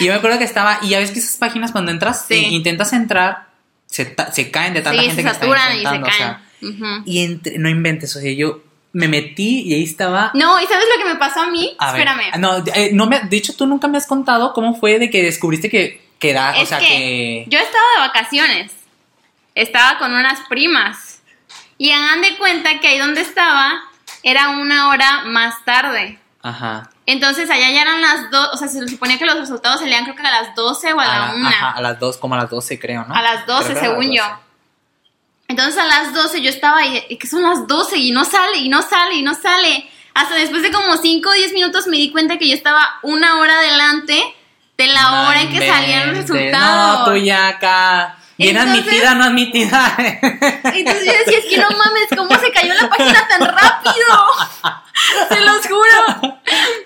Y yo me acuerdo que estaba, y ya ves que esas páginas cuando entras, Sí. intentas entrar, se, se caen de tanta Sí, gente se que está saturan y se intentando, o caen. sea, y entre- no inventes, o sea, yo me metí y ahí estaba. No, ¿y sabes lo que me pasó a mí? A ver, Espérame. no, eh, no me, de hecho, tú nunca me has contado cómo fue de que descubriste que, que o sea, que, que. yo estaba de vacaciones. Estaba con unas primas. Y hagan de cuenta que ahí donde estaba era una hora más tarde. Ajá. Entonces allá ya eran las dos, o sea, se suponía que los resultados salían creo que a las 12 o a la A, 1. ajá, a las dos, como a las 12, creo, ¿no? A las 12, Creo que era a las según yo. 12. Entonces a las 12 yo estaba ahí, y que son las 12 y no sale, y no sale, y no sale. Hasta después de como 5 o 10 minutos me di cuenta que yo estaba una hora adelante de la hora en que salían los resultados. No, tú ya acá. Bien Entonces- admitida, no admitida. Entonces yo decía, es que no mames, ¿cómo se cayó la página tan rápido? Se los juro.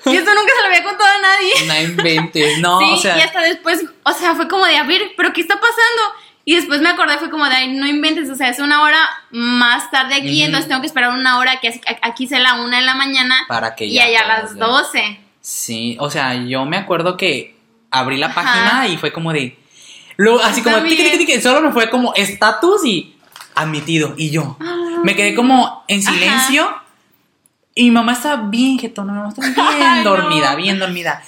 Y esto nunca se lo había contado a nadie. no inventes. No, sí, o sea. y hasta después, o sea, fue como de, a ver, ¿pero qué está pasando? Y después me acordé, fue como de, ay, no inventes, o sea, es una hora más tarde aquí, entonces tengo que esperar una hora que aquí sea la una de la mañana Para que y ya allá a las. 12. Sí, o sea, yo me acuerdo que abrí la Ajá. página y fue como de. Luego, así como tiqui, tiqui, tiqui, solo me fue como estatus y admitido. Y yo me quedé como en Ajá. silencio. Y mi mamá estaba bien jetona, mi mamá estaba bien Ay, no. dormida, bien dormida.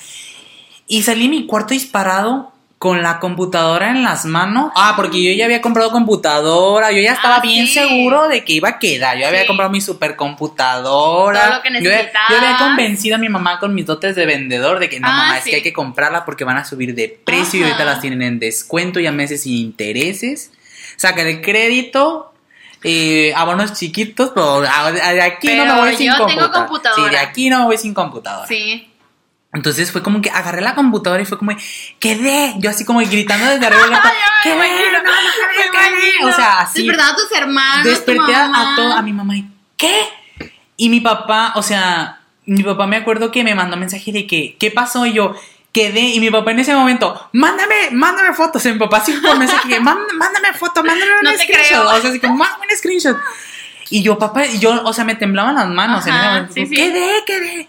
Y salí de mi cuarto disparado con la computadora en las manos. Ah, porque yo ya había comprado computadora, yo ya estaba Ah, bien sí. seguro de que iba a quedar. Yo había comprado mi supercomputadora. Todo lo que Yo había- Yo, había necesitabas. convencido a mi mamá con mis dotes de vendedor de que no, Ah, mamá, es que hay que comprarla porque van a subir de precio y ahorita las tienen en descuento y a meses sin intereses. Saca el crédito. Eh, abonos chiquitos, pero a- de aquí no me voy sin tengo computadora. computadora. Sí, de aquí no me voy sin computadora. Sí. Entonces fue como que agarré la computadora y fue como, quedé. Yo así como gritando desde arriba. cuarto, Ya me "Quedé, imagino, no, no, me quedé". imagino. O sea, así. Despertaba a tus hermanos. tu Desperté a, mamá. a todo, a mi mamá y, ¿qué? Y mi papá, o sea, mi papá me acuerdo que me mandó mensaje de que, ¿qué pasó? Y yo, quedé. Y mi papá en ese momento, mándame, mándame fotos. Y mi papá sí por mensaje que, "Mándame- mándame foto, mándame un No te screenshot. creo. O sea, así como, mándame un screenshot. Y yo, papá, y yo, o sea, me temblaban las manos. en ese Ajá, momento, sí, sí. Quedé, quedé.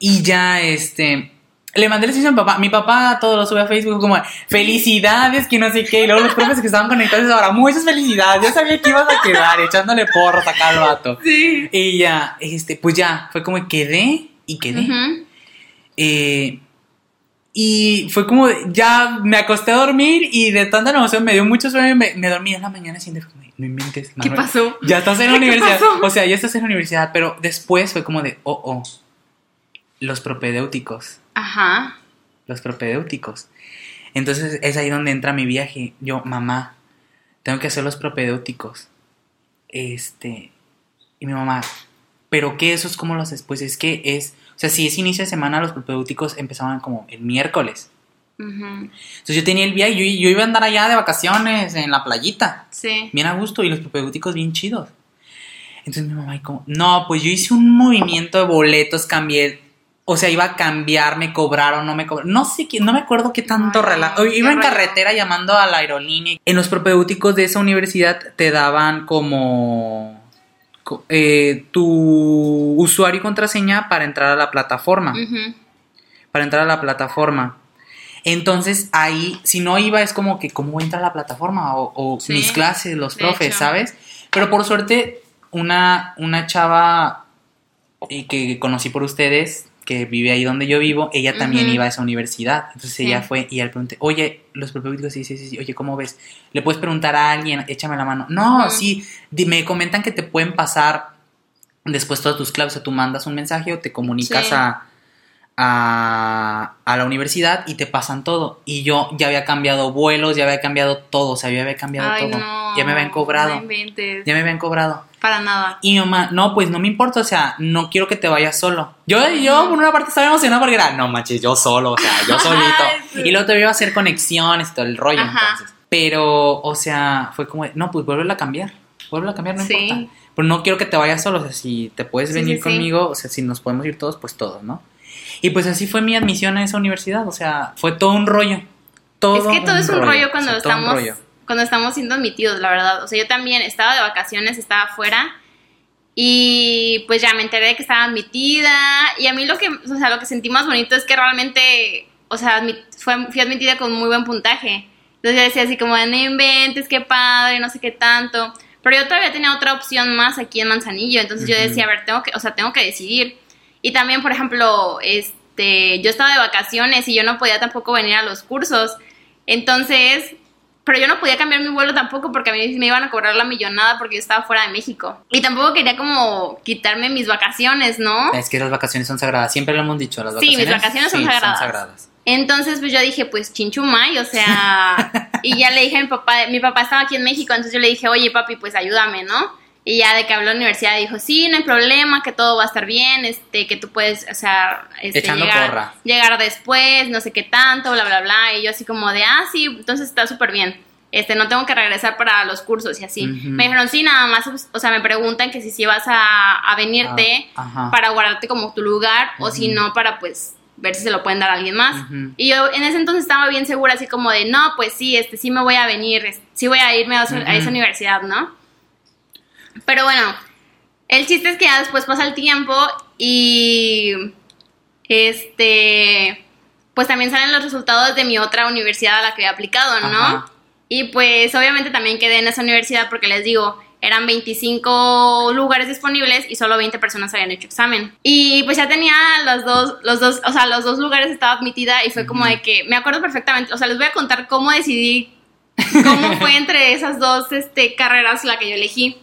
Y ya, este. Le mandé el a mi papá. Mi papá todo lo sube a Facebook como felicidades, que no sé qué. Y luego los profes que estaban conectados ahora, muchas felicidades. Yo sabía que ibas a quedar echándole porras acá al vato. Sí. Y ya, este, pues ya, fue como quedé y quedé. Eh, y fue como, ya me acosté a dormir y de tanta emoción me dio mucho sueño y me, me dormí en la mañana siguiente. Fue como, no inventes, ¿Qué pasó? Ya estás en la ¿Qué universidad. pasó? O sea, ya estás en la universidad, pero después fue como de, oh, oh, los propedéuticos Ajá. los propedéuticos. Entonces es ahí donde entra mi viaje. Yo, mamá, tengo que hacer los propedéuticos. Este, y mi mamá, ¿pero qué? ¿Eso es como los haces? Pues es que es, o sea, si es inicio de semana, los propedéuticos empezaban como el miércoles. Ujú. Entonces yo tenía el viaje, yo, yo iba a andar allá de vacaciones en la playita, Sí. bien a gusto, y los propedéuticos bien chidos. Entonces mi mamá, y como, no, pues yo hice un movimiento de boletos, cambié, o sea, iba a cambiar, me cobraron, no me cobraron, no sé, no me acuerdo qué tanto relajo. Iba en carretera llamando a la aerolínea. En los propedéuticos de esa universidad te daban como co- eh, tu usuario y contraseña para entrar a la plataforma para entrar a la plataforma. Entonces ahí, si no iba, es como que, ¿cómo entra a la plataforma? O, o Sí, mis clases, los profes, hecho. ¿sabes? Pero por suerte, una, una chava eh, que conocí por ustedes, que vive ahí donde yo vivo, ella también iba a esa universidad. Entonces Sí. ella fue y le pregunté, oye, los propedéuticos, sí, sí, sí, sí, oye, ¿cómo ves? ¿Le puedes preguntar a alguien? Échame la mano. No, sí, me comentan que te pueden pasar después todas tus claves, o sea, tú mandas un mensaje o te comunicas Sí. a, a, a la universidad y te pasan todo. Y yo ya había cambiado vuelos, ya había cambiado todo, o sea, ya había cambiado Ay, todo. no. Ya me habían cobrado. No inventes. Ya me habían cobrado. Para nada. Y mi mamá, no, pues no me importa, o sea, no quiero que te vayas solo. Yo, yo por una parte estaba emocionada porque era, no manches, yo solo, o sea, yo solito. Sí. Y luego te iba a hacer conexiones y todo el rollo, Ajá. entonces. Pero, o sea, fue como, no, pues vuelve a cambiar, vuelve a cambiar, no Sí. importa. Pero no quiero que te vayas solo, o sea, si te puedes Sí, venir conmigo, o sea, si nos podemos ir todos, pues todos, ¿no? Y pues así fue mi admisión a esa universidad, o sea, fue todo un rollo. Todo es que todo es un rollo cuando o sea, estamos rollo. cuando estamos siendo admitidos, la verdad. O sea, yo también estaba de vacaciones, estaba afuera y pues ya me enteré de que estaba admitida y a mí lo que, o sea, lo que sentí más bonito es que realmente, o sea, fue- fui admitida con muy buen puntaje. Entonces yo decía así como, no inventes, qué padre, no sé qué tanto. Pero yo todavía tenía otra opción más aquí en Manzanillo, entonces yo decía, a ver, tengo que, o sea, tengo que decidir. Y también, por ejemplo, este, yo estaba de vacaciones y yo no podía tampoco venir a los cursos. Entonces, pero yo no podía cambiar mi vuelo tampoco porque a mí me iban a cobrar la millonada porque yo estaba fuera de México. Y tampoco quería como quitarme mis vacaciones, ¿no? Es que las vacaciones son sagradas, siempre lo hemos dicho, las Sí, mis vacaciones. vacaciones son sagradas. Entonces, pues yo dije, pues chinchumay, o sea, y ya le dije a mi papá, mi papá estaba aquí en México, entonces yo le dije, oye papi, pues ayúdame, ¿no? Y ya de que habló a la universidad dijo, sí, no hay problema, que todo va a estar bien, este, que tú puedes, o sea, este, llegar, llegar después, no sé qué tanto, bla, bla, bla. Y yo así como de, ah, sí, entonces está súper bien. Este, no tengo que regresar para los cursos y así. Me dijeron, sí, nada más, o sea, me preguntan que si sí vas a, a venirte Ah, para guardarte como tu lugar o si no para, pues, ver si se lo pueden dar a alguien más. Y yo en ese entonces estaba bien segura, así como de, no, pues sí, este, sí me voy a venir, sí voy a irme a, esa universidad, ¿no? Pero bueno, el chiste es que ya después pasa el tiempo y, este, pues también salen los resultados de mi otra universidad a la que había aplicado, ¿no? Ajá. Y pues obviamente también quedé en esa universidad porque les digo, eran 25 lugares disponibles y solo 20 personas habían hecho examen. Y pues ya tenía los dos, los dos, o sea, los dos lugares estaba admitida y fue como de que, me acuerdo perfectamente, o sea, les voy a contar cómo decidí, cómo fue entre esas dos este, carreras la que yo elegí.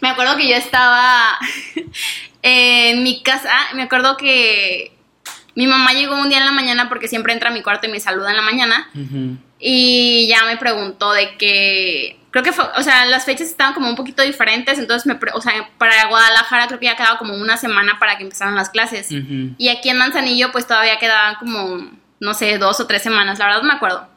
Me acuerdo que yo estaba en mi casa, me acuerdo que mi mamá llegó un día en la mañana porque siempre entra a mi cuarto y me saluda en la mañana. Y ya me preguntó de que, creo que fue, o sea, las fechas estaban como un poquito diferentes, entonces, me, o sea, para Guadalajara creo que ya quedaba como una semana para que empezaran las clases. Y aquí en Manzanillo pues todavía quedaban como, no sé, dos o tres semanas, la verdad no me acuerdo.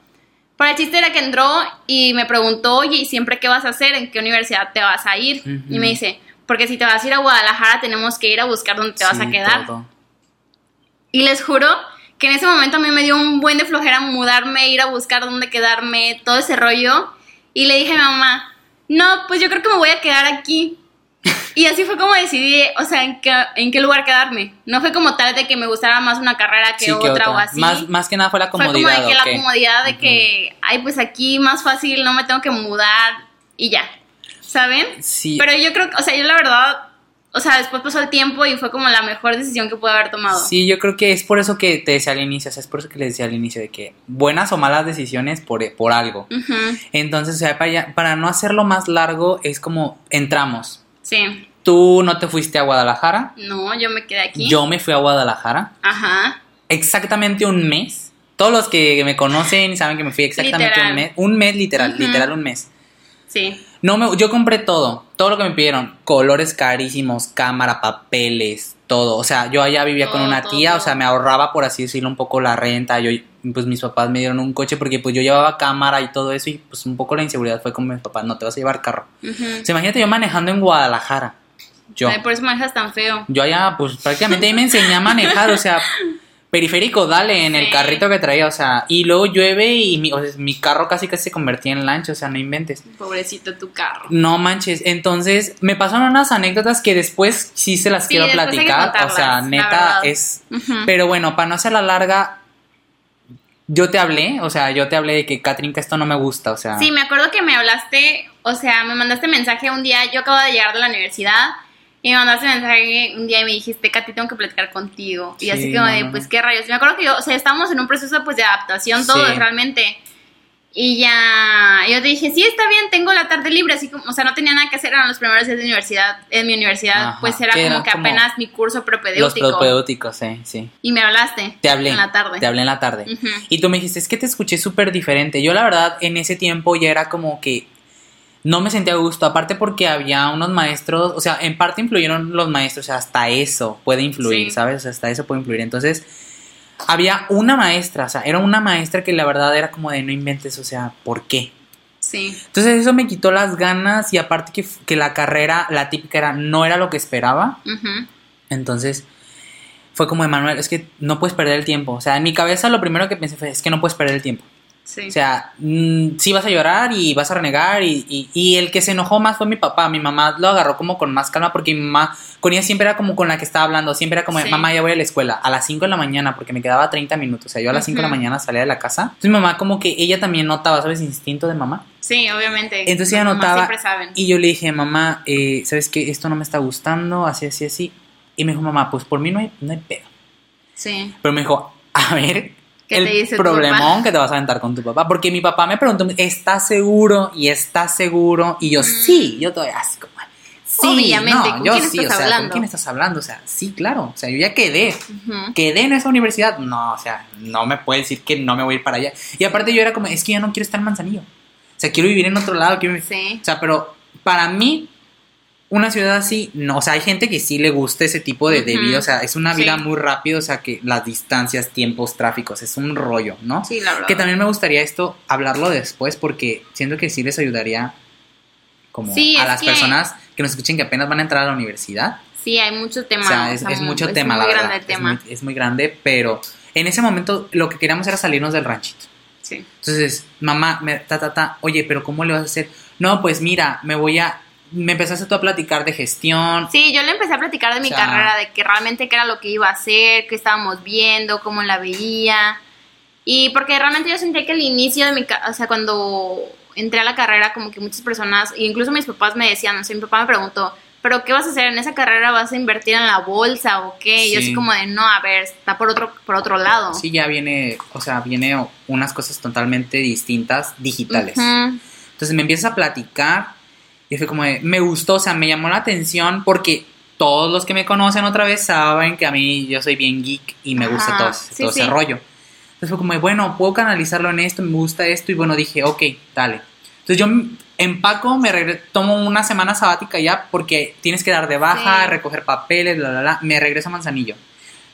Pero el chiste era que entró y me preguntó, oye, ¿y siempre qué vas a hacer? ¿En qué universidad te vas a ir? Y me dice, porque si te vas a ir a Guadalajara tenemos que ir a buscar dónde te vas a quedar. todo. Y les juro que en ese momento a mí me dio un buen de flojera mudarme, ir a buscar dónde quedarme, todo ese rollo. Y le dije a mi mamá, no, pues yo creo que me voy a quedar aquí. Y así fue como decidí, o sea, en qué, en qué lugar quedarme. No fue como tal de que me gustara más una carrera que, Sí, otra, o así. Más, más que nada fue la fue comodidad. como de que ¿o la comodidad de que, ay, pues aquí más fácil, no me tengo que mudar y ya. ¿Saben? Sí. Pero yo creo o sea, yo la verdad, o sea, después pasó el tiempo y fue como la mejor decisión que pude haber tomado. Sí, yo creo que es por eso que te decía al inicio, o sea, es por eso que les decía al inicio de que buenas o malas decisiones por, por algo. Entonces, o sea, para, ya- para no hacerlo más largo, es como entramos. Sí. Tú no te fuiste a Guadalajara, No, yo me quedé aquí. yo me fui a Guadalajara Ajá. exactamente un mes. Todos los que me conocen saben que me fui exactamente Literal. un mes. Un mes, literal, literal un mes. Sí. No me, yo compré todo, todo lo que me pidieron, colores carísimos, cámara, papeles, todo. O sea, yo allá vivía con una todo, tía, o sea, me ahorraba por así decirlo un poco la renta. Yo, pues mis papás me dieron un coche porque pues yo llevaba cámara y todo eso y pues un poco la inseguridad fue con mis papás, no te vas a llevar carro. O sea, imagínate yo manejando en Guadalajara. Yo, Ay, por eso manejas tan feo. yo allá pues prácticamente ahí me enseñé a manejar, o sea, periférico, dale, en el carrito que traía, o sea, y luego llueve y mi, o sea, mi carro casi casi se convertía en lancha, o sea, no inventes. Pobrecito tu carro. No manches, entonces me pasaron unas anécdotas que después sí se las Sí, quiero platicar, o sea, neta es... Pero bueno, para no hacer la larga, yo te hablé, o sea, yo te hablé de que, Catherine, que esto no me gusta, o sea... Sí, me acuerdo que me hablaste, o sea, me mandaste mensaje un día, yo acabo de llegar de la universidad y me mandaste mensaje un día y me dijiste, Katy, tengo que platicar contigo. Y Sí, así como de, pues qué rayos. Me acuerdo que yo, o sea, estábamos en un proceso pues de adaptación todos Sí. realmente. Y ya, yo te dije, sí, está bien, tengo la tarde libre, así como, o sea, no tenía nada que hacer, eran los primeros días de universidad, en mi universidad, Ajá, pues era que como era que como apenas mi curso Los propedéutico. propedéuticos, sí, sí. Y me hablaste. Te hablé. En la tarde. Te hablé en la tarde. Y tú me dijiste, es que te escuché súper diferente. Yo la verdad en ese tiempo ya era como que no me sentía a gusto. Aparte porque había unos maestros, o sea, en parte influyeron los maestros, o sea, hasta eso puede influir, Sí. ¿sabes? O sea, hasta eso puede influir. Entonces, había una maestra, o sea, era una maestra que la verdad era como de no inventes, o sea, ¿por qué? Sí. Entonces eso me quitó las ganas y aparte que, que la carrera, la típica era, no era lo que esperaba. Entonces fue como, Emanuel, es que no puedes perder el tiempo. O sea, en mi cabeza lo primero que pensé fue, es que no puedes perder el tiempo. Sí. O sea, mm, sí vas a llorar y vas a renegar y, y- y el que se enojó más fue mi papá. Mi mamá lo agarró como con más calma porque mi mamá, con ella siempre era como con la que estaba hablando. Siempre era como, Sí. mamá, ya voy a la escuela a las 5 de la mañana porque me quedaba 30 minutos. O sea, yo a las 5 de la mañana salía de la casa. Entonces mi mamá como que ella también notaba, ¿sabes? Instinto de mamá. Sí, obviamente. Entonces ella notaba saben. y yo le dije, mamá, eh, ¿sabes qué? Esto no me está gustando, así, así, así. Y me dijo, mamá, pues por mí no hay, no hay pedo. Sí. Pero me dijo, a ver, ¿Qué el te dice problemón que te vas a aventar con tu papá. Porque mi papá me preguntó, ¿estás seguro? Y estás seguro. Y yo, sí, yo todavía así como, sí, Obviamente, no, ¿con yo quién sí, estás o sea, ¿con hablando? quién estás hablando? O sea, sí, claro. O sea, yo ya quedé. Quedé en esa universidad. No, o sea, no me puede decir que no me voy a ir para allá. Y aparte yo era como, es que yo no quiero estar en Manzanillo. O sea, quiero vivir en otro lado. Quiero vivir- Sí. o sea, pero para mí, una ciudad así, no, o sea, hay gente que sí le gusta ese tipo de, vida, o sea, es una vida Sí. muy rápida, o sea, que las distancias, tiempos, tráficos, es un rollo, ¿no? Sí, la verdad. Que también me gustaría esto, hablarlo después, porque siento que sí les ayudaría como Sí, a las que- personas que nos escuchen que apenas van a entrar a la universidad. Sí, hay mucho tema. O sea, es, o sea, es mucho es tema, muy la grande verdad. el tema. Es, muy, es muy grande, pero en ese momento lo que queríamos era salirnos del ranchito. Sí. Entonces, mamá, me, ta, ta, ta, oye, pero ¿cómo le vas a hacer? No, pues mira, me voy a... Me empezaste tú a platicar de gestión. Sí, yo le empecé a platicar de mi O sea- carrera, de que realmente qué era lo que iba a hacer, qué estábamos viendo, cómo la veía. Y porque realmente yo sentía que al inicio de mi o sea, cuando entré a la carrera, como que muchas personas, incluso mis papás me decían, o sea, mi papá me preguntó, ¿pero qué vas a hacer en esa carrera? ¿Vas a invertir en la bolsa o qué? Y yo Sí. así como de, no, a ver, está por otro, por otro lado. Sí, ya viene, o sea, viene unas cosas totalmente distintas, digitales. Ujú. Entonces me empiezas a platicar y fue como de, me gustó, o sea, me llamó la atención porque todos los que me conocen otra vez saben que a mí yo soy bien geek y me gusta Ajá, todo, sí, todo ese rollo. Entonces fue como de, bueno, puedo canalizarlo en esto, me gusta esto y bueno, dije, ok, dale. Entonces yo empaco, me regre- tomo una semana sabática ya porque tienes que dar de baja, Sí. recoger papeles, bla, bla, bla. Me regreso a Manzanillo.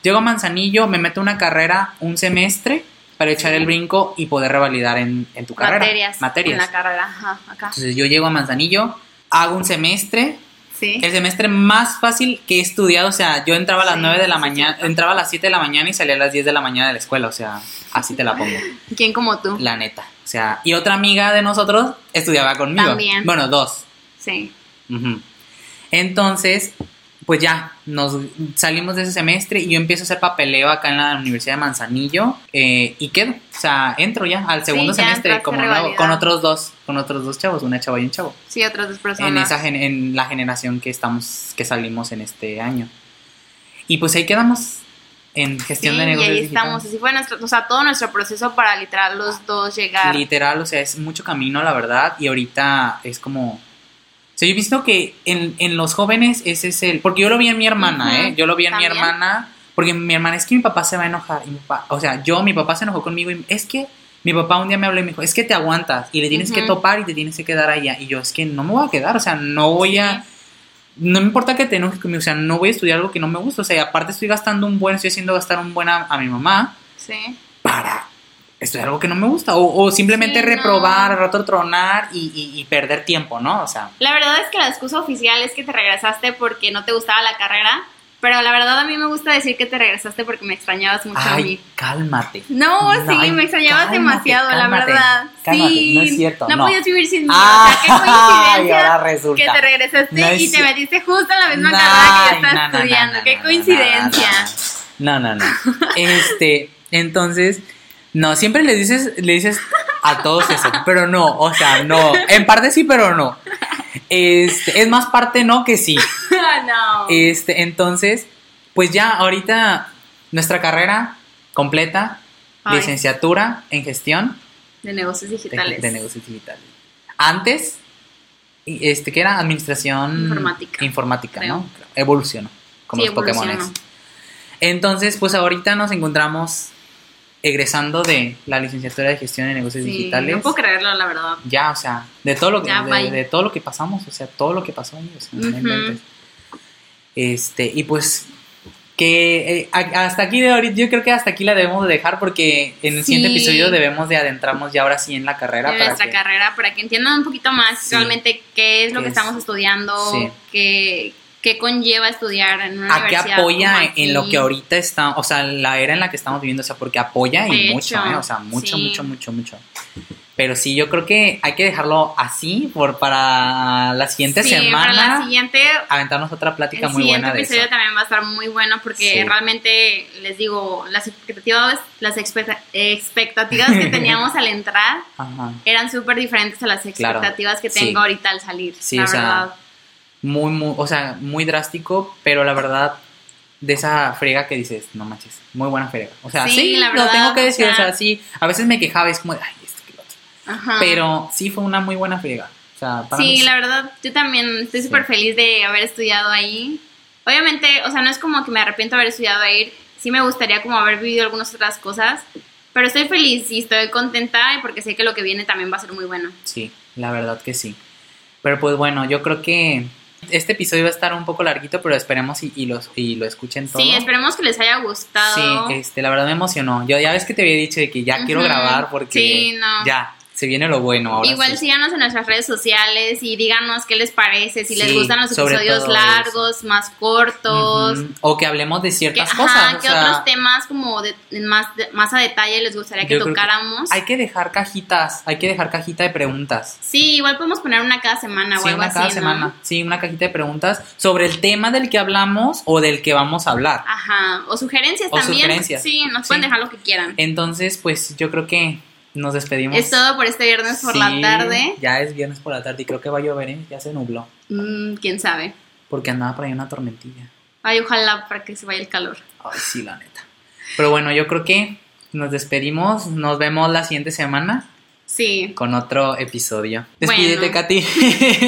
Llego a Manzanillo, me meto una carrera un semestre para echar el brinco y poder revalidar en, en tu carrera. Materias. Materias. En la carrera, ajá, acá. Entonces yo llego a Manzanillo, hago un semestre, Sí. el semestre más fácil que he estudiado, o sea, yo entraba a las Sí, 9 de la mañana, entraba a las 7 de la mañana y salía a las 10 de la mañana de la escuela, o sea, así te la pongo, ¿Quién como tú? la neta. O sea, y otra amiga de nosotros estudiaba conmigo. También. Bueno, dos. Sí. Entonces, pues ya, nos salimos de ese semestre y yo empiezo a hacer papeleo acá en la Universidad de Manzanillo eh, y quedo, o sea, entro ya al segundo ya semestre como nuevo, con otros dos, con otros dos chavos, una chava y un chavo. Sí, otras dos personas. en esa gen- en la generación que estamos que salimos en este año y pues ahí quedamos en gestión Sí, de y negocios ahí digitales. estamos. Así fue nuestro, o sea, todo nuestro proceso para literal los dos llegar. literal o sea es mucho camino la verdad y ahorita es como sea yo he visto que en, en los jóvenes ese es el porque yo lo vi en mi hermana eh yo lo vi en mi hermana porque mi hermana es que mi papá se va a enojar y mi papá- o sea yo mi papá se enojó conmigo y es que mi papá un día me habló y me dijo, es que te aguantas y le tienes que topar y te tienes que quedar allá. Y yo, es que no me voy a quedar, o sea, no voy a, no me importa que te enojes conmigo, o sea, no voy a estudiar algo que no me gusta, o sea, aparte estoy gastando un buen, estoy haciendo gastar un buen a, a mi mamá Sí. para estudiar algo que no me gusta, o, o simplemente Sí, no. reprobar, al rato tronar y, y- y perder tiempo, ¿no? O sea, La verdad es que la excusa oficial es que te regresaste porque no te gustaba la carrera. Pero la verdad a mí me gusta decir que te regresaste porque me extrañabas mucho a mí. ay, cálmate. No, sí, ay, me extrañabas cálmate, demasiado, la verdad. cálmate, sí. no es cierto, no. podías vivir sin mí. Ah, o sea, qué y coincidencia ahora resulta. que te regresaste No es y te metiste justo en la misma Ay, carrera que yo estaba no, no, no, estudiando. no, qué no, no, coincidencia. No, no, no. Este, entonces, no, siempre le dices, le dices a todos eso, pero no, o sea, no. En parte sí, pero no. Este, es más parte no que sí. no. Este, entonces, pues ya ahorita nuestra carrera completa, Ay. licenciatura en gestión de negocios digitales. de negocios digitales. Antes, este, que era administración Informática, informática, creo. ¿no? Evolucionó, como Sí, los Pokémon. Entonces, pues ahorita nos encontramos egresando de la licenciatura de gestión de negocios Sí, digitales. no puedo creerlo, la verdad. Ya, o sea, de todo lo que Ya, de, todo lo que pasamos, o sea, todo lo que pasó o sea. Este, y pues que eh, hasta aquí de ahorita, yo creo que hasta aquí la debemos de dejar porque en el siguiente episodio debemos de adentrarnos ya ahora sí en la carrera de para nuestra que- carrera para que entiendan un poquito más Sí. realmente qué es lo ¿Qué que es? estamos estudiando, qué, qué conlleva estudiar en una a qué universidad. apoya como en, en lo que ahorita está, o sea, la era en la que estamos viviendo, o sea, porque apoya y mucho, ¿eh? o sea, mucho, sí. mucho, mucho, mucho. Pero sí, yo creo que hay que dejarlo así por para la siguiente Sí, semana para la siguiente, aventarnos otra plática el muy siguiente buena de eso. episodio también va a estar muy bueno porque Sí. realmente les digo, las expectativas, las expecta- expectativas que teníamos al entrar Ajá. eran súper diferentes a las Claro, expectativas que sí. tengo ahorita al salir. Sí, la o sea, verdad. Muy, muy, o sea, muy drástico, pero la verdad, de esa friega que dices, no manches, muy buena friega. O sea, Sí, sí, la lo verdad, tengo que decir, o sea, sea- sí, a veces me quejaba, es como de, ay, esto que lo otro. Ajá. Pero sí fue una muy buena friega. O sea, para mí Sí, la verdad, yo también estoy Sí. súper feliz de haber estudiado ahí. Obviamente, o sea, no es como que me arrepiento de haber estudiado ahí. Sí me gustaría como haber vivido algunas otras cosas. Pero estoy feliz y estoy contenta porque sé que lo que viene también va a ser muy bueno. Sí, la verdad que sí. Pero pues bueno, yo creo que este episodio va a estar un poco larguito, pero esperemos y, y, los, y lo escuchen todo. Sí, esperemos que les haya gustado. Sí, este, la verdad me emocionó. Yo ya ves que te había dicho de que ya quiero grabar porque Sí, no. ya, se viene lo bueno ahora. Igual sí. síganos en nuestras redes sociales y díganos qué les parece, si les gustan los episodios largos, más cortos. O que hablemos de que- ciertas ajá, cosas. o ¿Qué sea, otros temas como de, más, de- más a detalle les gustaría que que tocáramos? Hay que dejar cajitas, hay que dejar cajita de preguntas. Sí, igual podemos poner una cada semana o Sí, algo una así, cada ¿no? semana. Sí, una cajita de preguntas sobre el tema del que hablamos o del que vamos a hablar. Ajá, o sugerencias O también. sugerencias. Sí, nos pueden dejar lo que quieran. Entonces, pues yo creo que nos despedimos. Es todo por este viernes por la tarde. Ya es viernes por la tarde y creo que va a llover, ¿eh? Ya se nubló. Mm, Quién sabe. Porque andaba por ahí una tormentilla. Ay, ojalá para que se vaya el calor. Ay, sí, la neta. Pero bueno, yo creo que nos despedimos. Nos vemos la siguiente semana Sí. con otro episodio. Despídete, Bueno. Katy.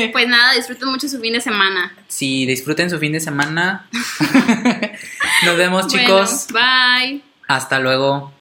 Pues nada, disfruten mucho su fin de semana. sí, disfruten su fin de semana. nos vemos, chicos. Bueno, bye. Hasta luego.